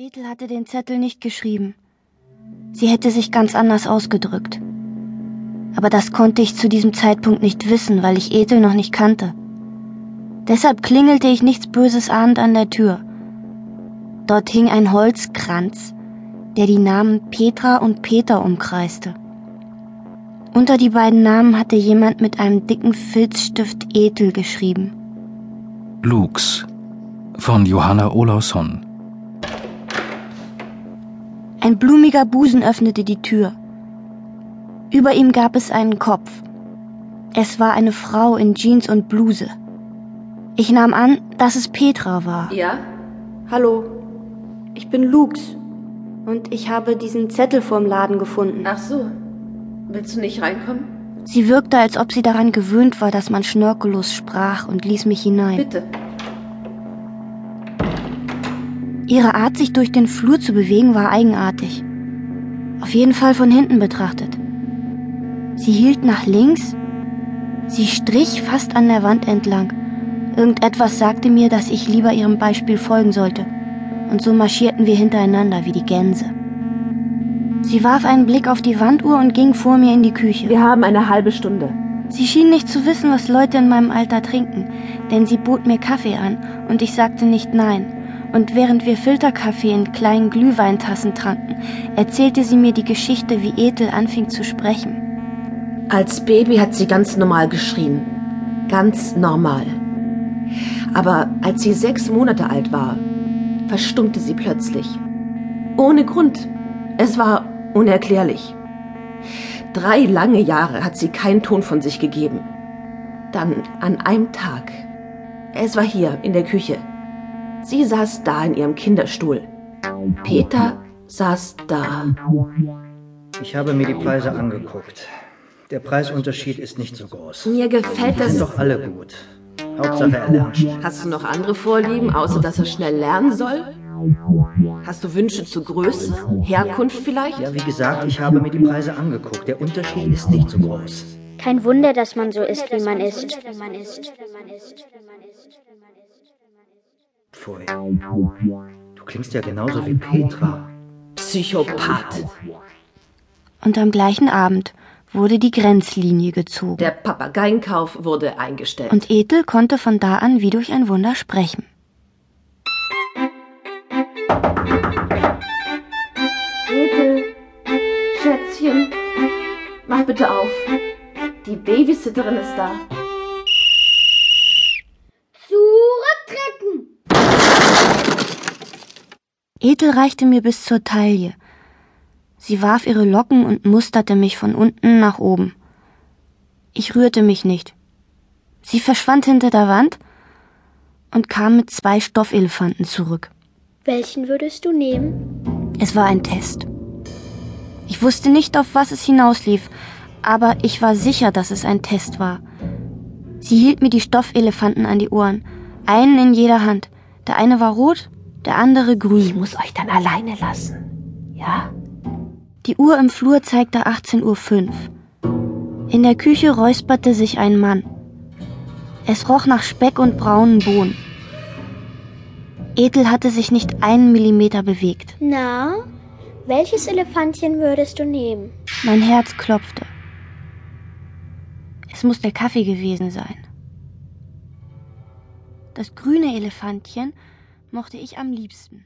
Ethel hatte den Zettel nicht geschrieben. Sie hätte sich ganz anders ausgedrückt. Aber das konnte ich zu diesem Zeitpunkt nicht wissen, weil ich Ethel noch nicht kannte. Deshalb klingelte ich nichts Böses ahnend an der Tür. Dort hing ein Holzkranz, der die Namen Petra und Peter umkreiste. Unter die beiden Namen hatte jemand mit einem dicken Filzstift Ethel geschrieben. Lux von Johanna Olausson. Ein blumiger Busen öffnete die Tür. Über ihm gab es einen Kopf. Es war eine Frau in Jeans und Bluse. Ich nahm an, dass es Petra war. Ja? Hallo, ich bin Lux und ich habe diesen Zettel vorm Laden gefunden. Ach so. Willst du nicht reinkommen? Sie wirkte, als ob sie daran gewöhnt war, dass man schnörkellos sprach und ließ mich hinein. Bitte. Ihre Art, sich durch den Flur zu bewegen, war eigenartig. Auf jeden Fall von hinten betrachtet. Sie hielt nach links. Sie strich fast an der Wand entlang. Irgendetwas sagte mir, dass ich lieber ihrem Beispiel folgen sollte. Und so marschierten wir hintereinander wie die Gänse. Sie warf einen Blick auf die Wanduhr und ging vor mir in die Küche. Wir haben eine halbe Stunde. Sie schien nicht zu wissen, was Leute in meinem Alter trinken, denn sie bot mir Kaffee an und ich sagte nicht nein. Und während wir Filterkaffee in kleinen Glühweintassen tranken, erzählte sie mir die Geschichte, wie Ethel anfing zu sprechen. Als Baby hat sie ganz normal geschrien. Ganz normal. Aber als sie sechs Monate alt war, verstummte sie plötzlich. Ohne Grund. Es war unerklärlich. Drei lange Jahre hat sie keinen Ton von sich gegeben. Dann an einem Tag. Es war hier in der Küche. Sie saß da in ihrem Kinderstuhl. Peter saß da. Ich habe mir die Preise angeguckt. Der Preisunterschied ist nicht so groß. Mir gefällt Die sind das. doch alle gut. Hauptsache er lernt. Hast du noch andere Vorlieben, außer dass er schnell lernen soll? Hast du Wünsche zur Größe? Herkunft vielleicht? Ja, wie gesagt, ich habe mir die Preise angeguckt. Der Unterschied ist nicht so groß. Kein Wunder, dass man so ist, wie man ist. Pfui. Du klingst ja genauso wie Petra. Psychopath. Und am gleichen Abend wurde die Grenzlinie gezogen. Der Papageienkauf wurde eingestellt. Und Ethel konnte von da an wie durch ein Wunder sprechen. Ethel, Schätzchen, mach bitte auf. Die Babysitterin ist da. Ethel reichte mir bis zur Taille. Sie warf ihre Locken und musterte mich von unten nach oben. Ich rührte mich nicht. Sie verschwand hinter der Wand und kam mit zwei Stoffelefanten zurück. Welchen würdest du nehmen? Es war ein Test. Ich wusste nicht, auf was es hinauslief, aber ich war sicher, dass es ein Test war. Sie hielt mir die Stoffelefanten an die Ohren, einen in jeder Hand. Der eine war rot, der andere grün. Ich muss euch dann alleine lassen. Ja? Die Uhr im Flur zeigte 18.05 Uhr. In der Küche räusperte sich ein Mann. Es roch nach Speck und braunen Bohnen. Ethel hatte sich nicht einen Millimeter bewegt. Na, welches Elefantchen würdest du nehmen? Mein Herz klopfte. Es muss der Kaffee gewesen sein. Das grüne Elefantchen mochte ich am liebsten.